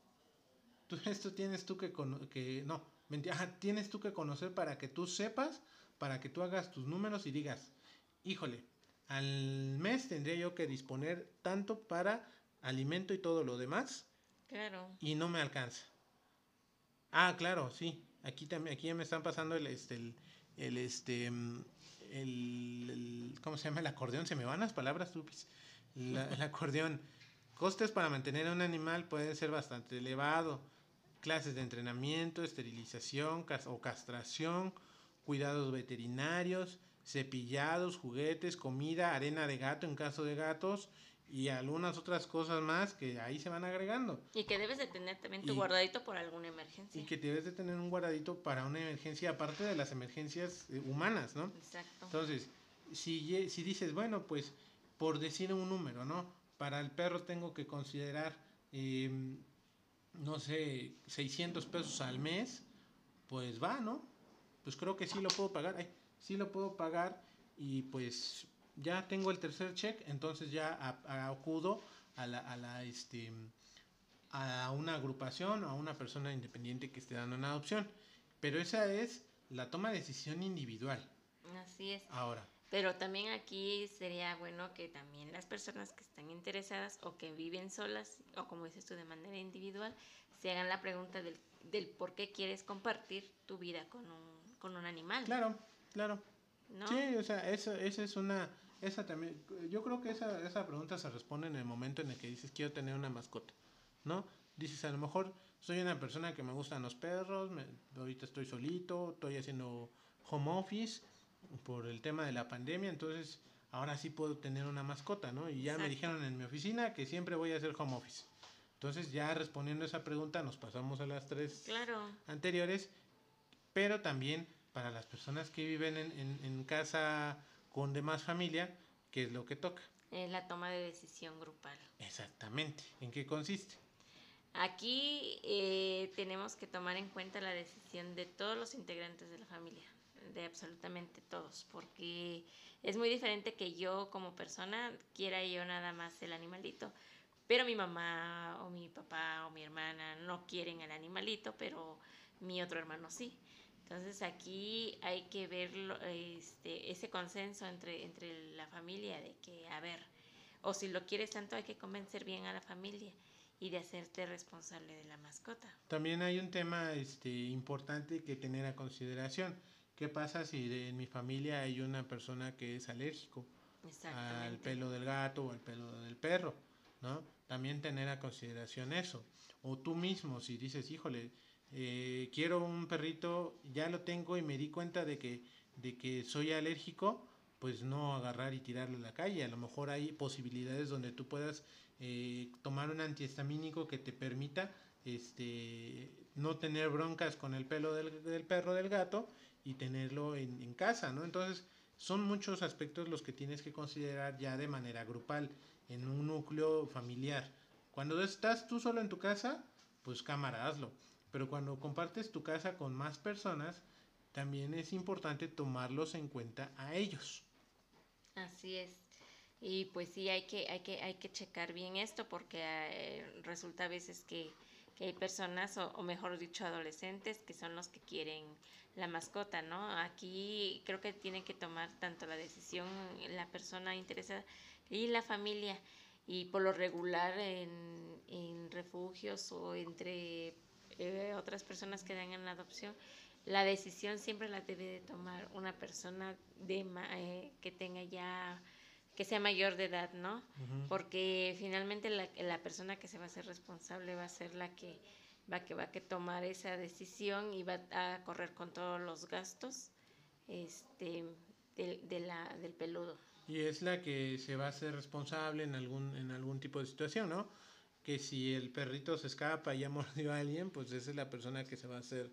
tú, *laughs* esto tienes tú que, que no, tienes tú que conocer para que tú sepas, para que tú hagas tus números y digas, híjole, al mes tendría yo que disponer tanto para alimento y todo lo demás. Claro. Y no me alcanza. Ah, claro, sí. Aquí también, aquí ya me están pasando el, este, el, este, mm, el, ¿cómo se llama? El acordeón. Se me van las palabras, tupis. el *laughs* acordeón. Costes para mantener a un animal pueden ser bastante elevados. Clases de entrenamiento, esterilización o castración, cuidados veterinarios, cepillados, juguetes, comida, arena de gato en caso de gatos y algunas otras cosas más que ahí se van agregando. Y que debes de tener también tu guardadito por alguna emergencia. Y que debes de tener un guardadito para una emergencia, aparte de las emergencias eh, humanas, ¿no? Exacto. Entonces, si, si dices, bueno, pues por decir un número, ¿no? para el perro tengo que considerar, em, no sé, 600 pesos al mes, pues va, ¿no? Pues creo que sí lo puedo pagar, Ay, sí lo puedo pagar y pues ya tengo el tercer check, entonces ya acudo a la, a la, este, a una agrupación o a una persona independiente que esté dando una adopción. Pero esa es la toma de decisión individual. Así es. Ahora, pero también aquí sería bueno que también las personas que están interesadas o que viven solas o como dices tú de manera individual se hagan la pregunta del, del por qué quieres compartir tu vida con un, con un animal. Claro, claro. Sí, o sea, esa, esa es una, esa también, yo creo que esa, esa pregunta se responde en el momento en el que dices quiero tener una mascota, ¿no? Dices a lo mejor soy una persona que me gustan los perros, ahorita estoy solito, estoy haciendo home office por el tema de la pandemia, entonces ahora sí puedo tener una mascota, ¿no? Y ya me dijeron en mi oficina que siempre voy a hacer home office. Entonces ya respondiendo a esa pregunta nos pasamos a las tres anteriores, pero también para las personas que viven en, en, casa con demás familia, ¿qué es lo que toca? Es la toma de decisión grupal. Exactamente. ¿En qué consiste? Aquí eh, tenemos que tomar en cuenta la decisión de todos los integrantes de la familia de absolutamente todos, porque es muy diferente que yo como persona quiera yo nada más el animalito, pero mi mamá o mi papá o mi hermana no quieren el animalito, pero mi otro hermano sí. Entonces aquí hay que ver este, ese consenso entre, entre la familia de que, a ver, o si lo quieres tanto hay que convencer bien a la familia y de hacerte responsable de la mascota. También hay un tema este, importante que tener a consideración ¿Qué pasa si en mi familia hay una persona que es alérgico al pelo del gato o al pelo del perro? ¿no? También tener a consideración eso. O tú mismo, si dices, híjole, eh, quiero un perrito, ya lo tengo y me di cuenta de que, de que soy alérgico, pues no agarrar y tirarlo a la calle. A lo mejor hay posibilidades donde tú puedas eh, tomar un antihistamínico que te permita este, no tener broncas con el pelo del, del perro del gato y tenerlo en, en, casa, ¿no? Entonces, son muchos aspectos los que tienes que considerar ya de manera grupal, en un núcleo familiar. Cuando estás tú solo en tu casa, pues cámara, hazlo. Pero cuando compartes tu casa con más personas, también es importante tomarlos en cuenta a ellos. Así es. Y pues sí, hay que, hay que, hay que checar bien esto porque eh, resulta a veces que, que hay personas, o, mejor dicho, adolescentes, que son los que quieren la mascota, ¿no? Aquí creo que tiene que tomar tanto la decisión la persona interesada y la familia. y por lo regular en, en refugios o entre eh, otras personas que dan en la adopción, la decisión siempre la debe de tomar una persona de, eh, que tenga ya que sea mayor de edad, ¿no? Porque finalmente la, la, persona que se va a ser responsable va a ser la que va que va a que tomar esa decisión y va a correr con todos los gastos este de, la, del peludo. Y es la que se va a hacer responsable en algún en algún tipo de situación, ¿no? Que si el perrito se escapa y ya mordió a alguien, pues esa es la persona que se va a hacer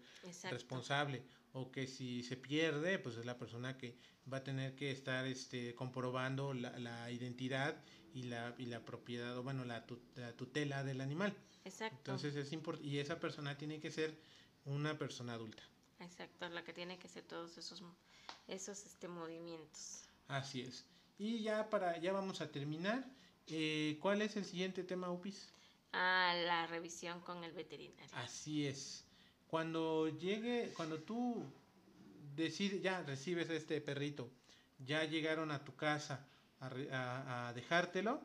responsable. O que si se pierde, pues es la persona que va a tener que estar este, comprobando la, la identidad y la, y la propiedad, o bueno, la, tutela del animal. Exacto. Entonces es importante, y esa persona tiene que ser una persona adulta. Exacto, la que tiene que hacer todos esos, esos este, movimientos. Así es. Y ya para, ya vamos a terminar. Eh, ¿Cuál es el siguiente tema, Upis? A la revisión con el veterinario. Así es. Cuando llegue, cuando tú decides, ya recibes a este perrito, ya llegaron a tu casa a, dejártelo,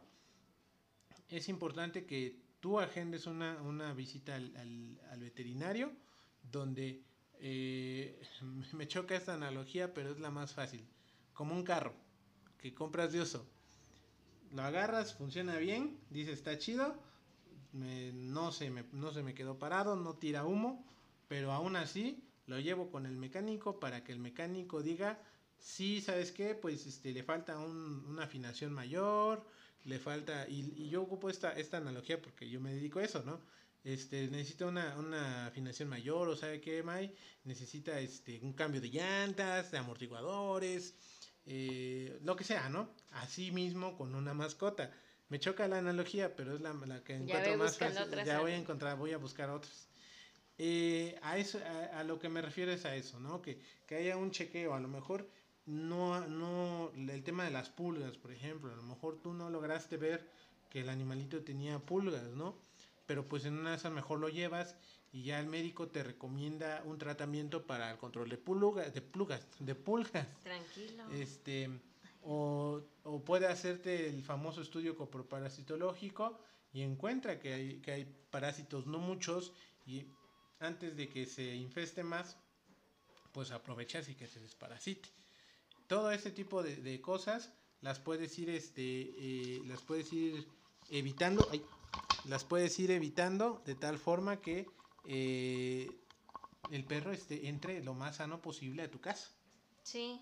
es importante que tú agendes una, una visita al, al, veterinario donde eh, *laughs* me choca esta analogía, pero es la más fácil. Como un carro que compras de uso. Lo agarras, funciona bien, dices está chido, no, se me, no se me quedó parado, no tira humo, pero aún así lo llevo con el mecánico para que el mecánico diga, sí, ¿sabes qué? Pues este, le falta una afinación mayor, le falta, y, yo ocupo esta, esta analogía porque yo me dedico a eso, ¿no? Este, necesita una, una afinación mayor, o sabe qué, May, necesita este, un cambio de llantas, de amortiguadores, eh, lo que sea, ¿no? Así mismo con una mascota. Me choca la analogía, pero es la, que encuentro más fácil. Ya voy a encontrar, voy a buscar otras. Eh, a eso, a, lo que me refiero es a eso, ¿no? Que, que haya un chequeo, a lo mejor no, no, el tema de las pulgas, por ejemplo, a lo mejor tú no lograste ver que el animalito tenía pulgas, ¿no? Pero pues en una de esas mejor lo llevas y ya el médico te recomienda un tratamiento para el control de pulgas, de pulgas, de pulgas. Tranquilo. Este, o, o, puede hacerte el famoso estudio coproparasitológico y encuentra que hay, que hay parásitos, no muchos, y antes de que se infeste más, pues aprovechas y que se desparasite. Todo ese tipo de, de cosas las puedes ir, este, eh, las puedes ir evitando, las puedes ir evitando de tal forma que eh, el perro este, entre lo más sano posible a tu casa. Sí,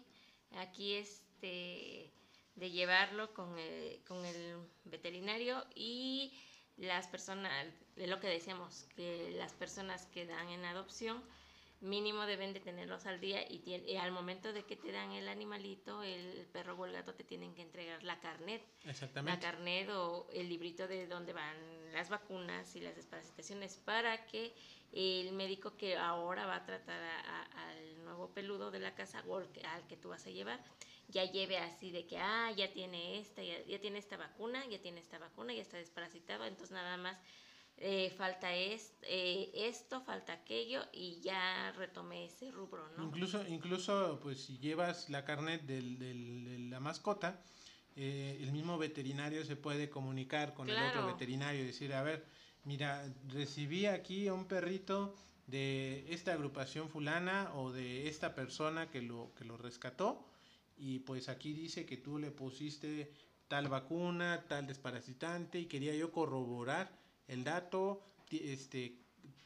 aquí es este, de llevarlo con el, con el veterinario y las personas, de lo que decíamos, que las personas que dan en adopción mínimo deben de tenerlos al día y, al momento de que te dan el animalito, el perro o el gato te tienen que entregar la carnet. Exactamente. La carnet o el librito de donde van las vacunas y las desparasitaciones para que el médico que ahora va a tratar al nuevo peludo de la casa o al que tú vas a llevar, ya lleve así de que, ah, ya tiene esta, ya, tiene esta vacuna, ya tiene esta vacuna, ya está desparasitado, entonces nada más eh, falta es, eh, esto, falta aquello y ya retomé ese rubro, ¿no? Incluso, incluso pues si llevas la carnet del, del, de la mascota, eh, el mismo veterinario se puede comunicar con el otro veterinario y decir, a ver, mira, recibí aquí a un perrito de esta agrupación fulana o de esta persona que lo, que lo rescató y pues aquí dice que tú le pusiste tal vacuna, tal desparasitante y quería yo corroborar el dato, este,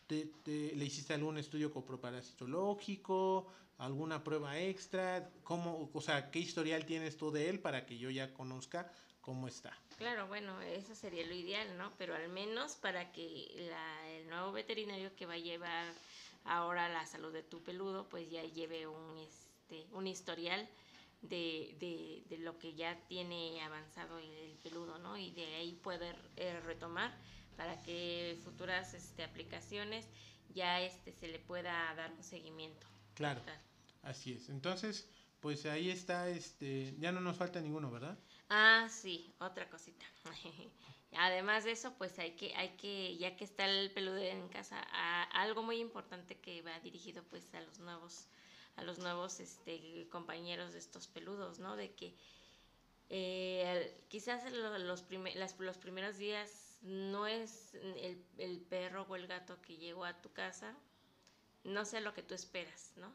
le hiciste algún estudio coproparasitológico, alguna prueba extra, cómo, o sea, qué historial tienes tú de él para que yo ya conozca cómo está. Claro, bueno, eso sería lo ideal, ¿no? Pero al menos para que la, el nuevo veterinario que va a llevar ahora la salud de tu peludo, pues ya lleve un, este, un historial de, de, de, lo que ya tiene avanzado el peludo, ¿no? Y de ahí poder eh, retomar para que futuras este, aplicaciones ya este, se le pueda dar un seguimiento. Claro, así es. Entonces, pues ahí está, este, ya no nos falta ninguno, ¿verdad? Ah, sí, otra cosita. *laughs* Además de eso, pues hay que, hay que, ya que está el peludo en casa, algo muy importante que va dirigido pues a los nuevos, a los, nuevos, este, compañeros de estos peludos, ¿no? De que Eh, quizás los, los primeros días no es el, el, perro o el gato que llegó a tu casa, no sé lo que tú esperas, ¿no?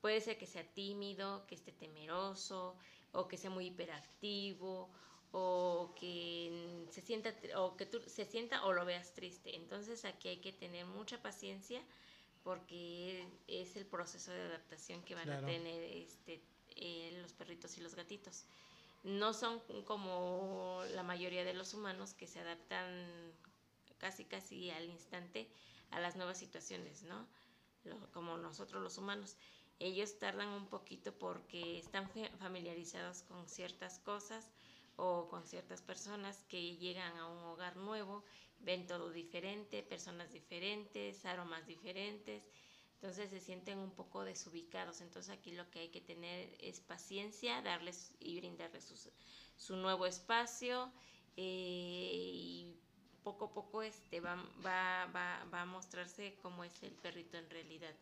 Puede ser que sea tímido, que esté temeroso, o que sea muy hiperactivo, o que se sienta, o que tú se sienta o lo veas triste. Entonces aquí hay que tener mucha paciencia porque es el proceso de adaptación que van a tener este, eh, los perritos y los gatitos. No son como la mayoría de los humanos que se adaptan casi casi al instante a las nuevas situaciones, ¿no? como nosotros los humanos. Ellos tardan un poquito porque están familiarizados con ciertas cosas o con ciertas personas que llegan a un hogar nuevo, ven todo diferente, personas diferentes, aromas diferentes, entonces se sienten un poco desubicados. Entonces aquí lo que hay que tener es paciencia, darles y brindarles su, nuevo espacio eh, y poco a poco este va, va, va, va, a mostrarse cómo es el perrito en realidad.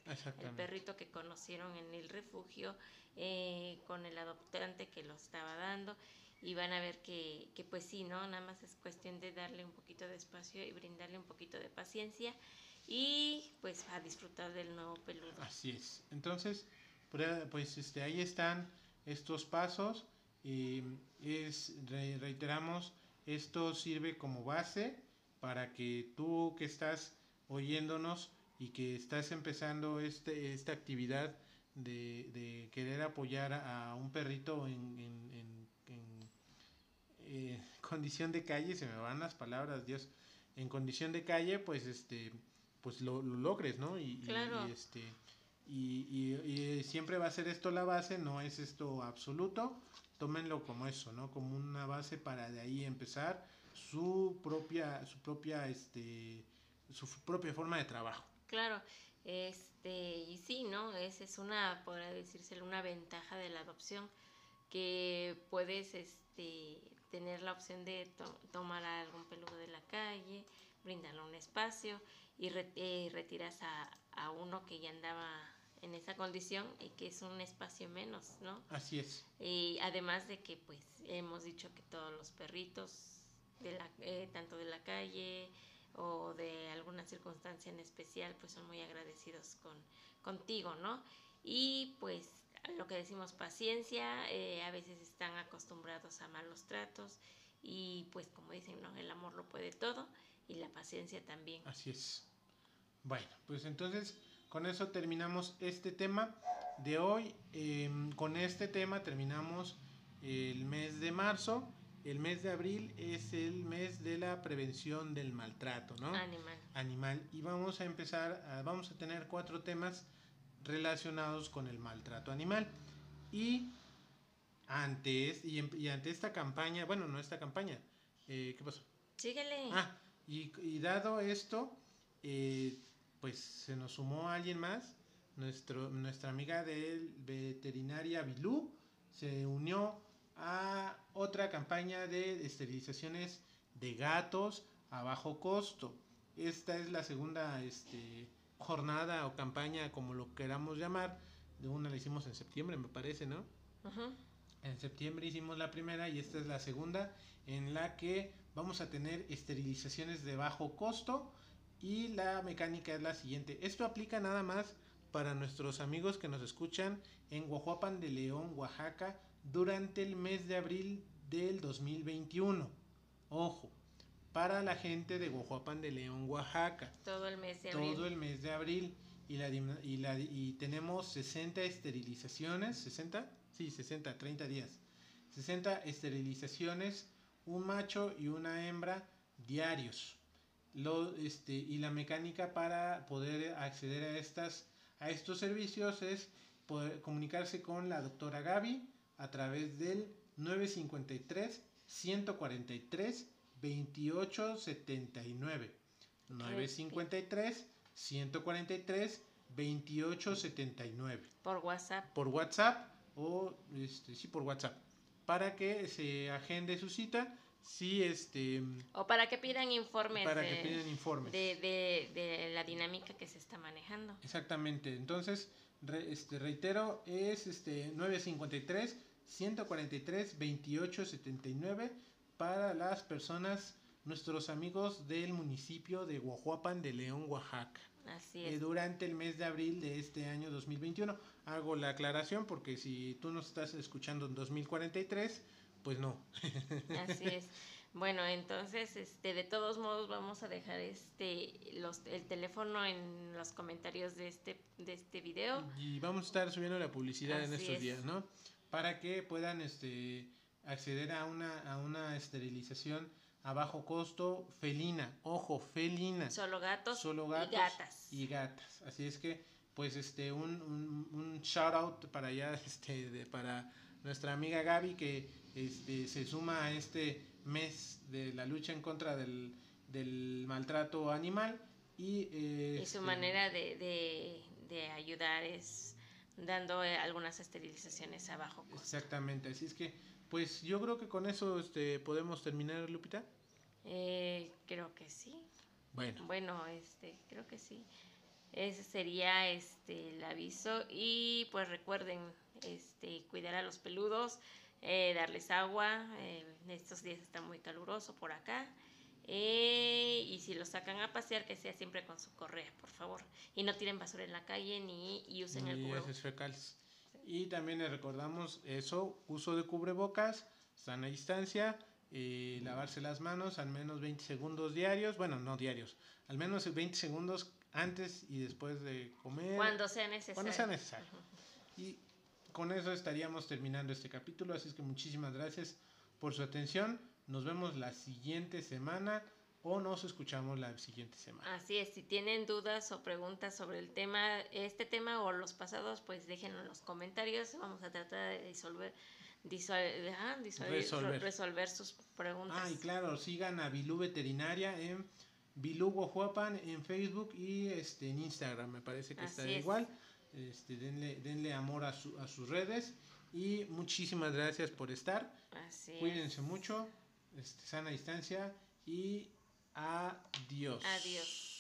El perrito que conocieron en el refugio eh, con el adoptante que lo estaba dando y van a ver que, que, pues sí, ¿no? Nada más es cuestión de darle un poquito de espacio y brindarle un poquito de paciencia y pues a disfrutar del nuevo peludo. Así es. Entonces, pues este, ahí están estos pasos. y es, reiteramos, esto sirve como base para que tú que estás oyéndonos y que estás empezando este, esta actividad de, de querer apoyar a un perrito en, eh, condición de calle, se me van las palabras, Dios, en condición de calle, pues este, pues lo, logres, ¿no? Y, y, este, y, y, siempre va a ser esto la base, no es esto absoluto, tómenlo como eso, ¿no? Como una base para de ahí empezar su propia, su propia, este, su propia forma de trabajo. Claro, este, y sí, ¿no? Esa es una, podría decirse, una ventaja de la adopción, que puedes, este, tener la opción de tomar a algún peludo de la calle, brindarle un espacio y eh, retiras a, a uno que ya andaba en esa condición y que es un espacio menos, ¿no? Así es. Y además de que pues hemos dicho que todos los perritos de la, eh, tanto de la calle o de alguna circunstancia en especial, pues son muy agradecidos con, contigo, ¿no? Y pues lo que decimos paciencia, eh, a veces están acostumbrados a malos tratos y pues como dicen, ¿no? El amor lo puede todo y la paciencia también. Así es. Bueno, pues entonces con eso terminamos este tema de hoy. Em, con este tema terminamos el mes de marzo el mes de abril es el mes de la prevención del maltrato, ¿no? Animal. Animal. Y vamos a empezar, vamos a tener cuatro temas relacionados con el maltrato animal. Y antes, y, y ante esta campaña, bueno, no esta campaña, eh, ¿qué pasó? Síguele. Ah, y, dado esto, eh, pues se nos sumó alguien más, nuestro, nuestra amiga del veterinaria Bilú se unió a otra campaña de esterilizaciones de gatos a bajo costo. Esta es la segunda este, jornada o campaña, como lo queramos llamar. De una la hicimos en septiembre, me parece, ¿no? En septiembre hicimos la primera y esta es la segunda en la que vamos a tener esterilizaciones de bajo costo y la mecánica es la siguiente. Esto aplica nada más para nuestros amigos que nos escuchan en Guajuapan de León, Oaxaca, durante el mes de abril del 2021. Ojo, para la gente de Guajuapan de León, Oaxaca. Todo el mes de abril. Todo el mes de abril. Y, la, y, la, y tenemos 60 esterilizaciones, ¿60? Sí, 60, 30 días. 60 esterilizaciones, un macho y una hembra diarios. Lo, este, y la mecánica para poder acceder a, estas, a estos servicios es poder comunicarse con la doctora Gaby a través del 953 143 2879. 953 143 2879. Por WhatsApp. Por WhatsApp o este, sí por WhatsApp para que se agende su cita sí este o para que pidan informes para que pidan informes de, de, de, la dinámica que se está manejando exactamente entonces este reitero es este 953 143 28 79 para las personas, nuestros amigos del municipio de Guajuapan de León, Oaxaca. Así Eh, es. durante el mes de abril de este año 2021. Hago la aclaración porque si tú nos estás escuchando en 2043, pues no. Así es. Bueno, entonces, este, de todos modos, vamos a dejar este, los, el teléfono en los comentarios de este, de este video. Y vamos a estar subiendo la publicidad en estos es. días, ¿no? Para que puedan este, acceder a una, a una esterilización a bajo costo felina. Ojo, felina. Solo gatos, Solo gatos y gatas. y gatas. Así es que, pues, este, un, un, un shout out para allá, *laughs* este, de, para nuestra amiga Gaby que este, se suma a este mes de la lucha en contra del, del maltrato animal y, eh, Y su este, manera de, de, de ayudar es dando eh, algunas esterilizaciones a bajo costo. Exactamente, así es que, pues yo creo que con eso este, podemos terminar, Lupita. Eh, creo que sí. Bueno, Bueno, este, creo que sí. Ese sería este el aviso y pues recuerden este cuidar a los peludos, eh, darles agua. eh, estos días está muy caluroso por acá. eh, y si los sacan a pasear, que sea siempre con su correa, por favor. Y no tiren basura en la calle ni y usen el heces fecales. Y también les recordamos eso, uso de cubrebocas, sana distancia, eh, lavarse las manos al menos 20 segundos diarios, bueno, no diarios, al menos 20 segundos antes y después de comer. Cuando sea necesario. Cuando sea necesario. Y con eso estaríamos terminando este capítulo, así es que muchísimas gracias por su atención. Nos vemos la siguiente semana o nos escuchamos la siguiente semana. Así es, si tienen dudas o preguntas sobre el tema, este tema o los pasados, pues déjenlo en los comentarios. Vamos a tratar de disolver, disol- ah, disolver- Resolver. resolver sus preguntas. Ah, y claro, sigan a Bilú Veterinaria en Bilú Guajuapan en Facebook y este en Instagram, me parece que está es. igual. Este, denle, denle amor a, su- a sus redes y muchísimas gracias por estar. Así es. Cuídense mucho, este, sana distancia y adiós. Adiós.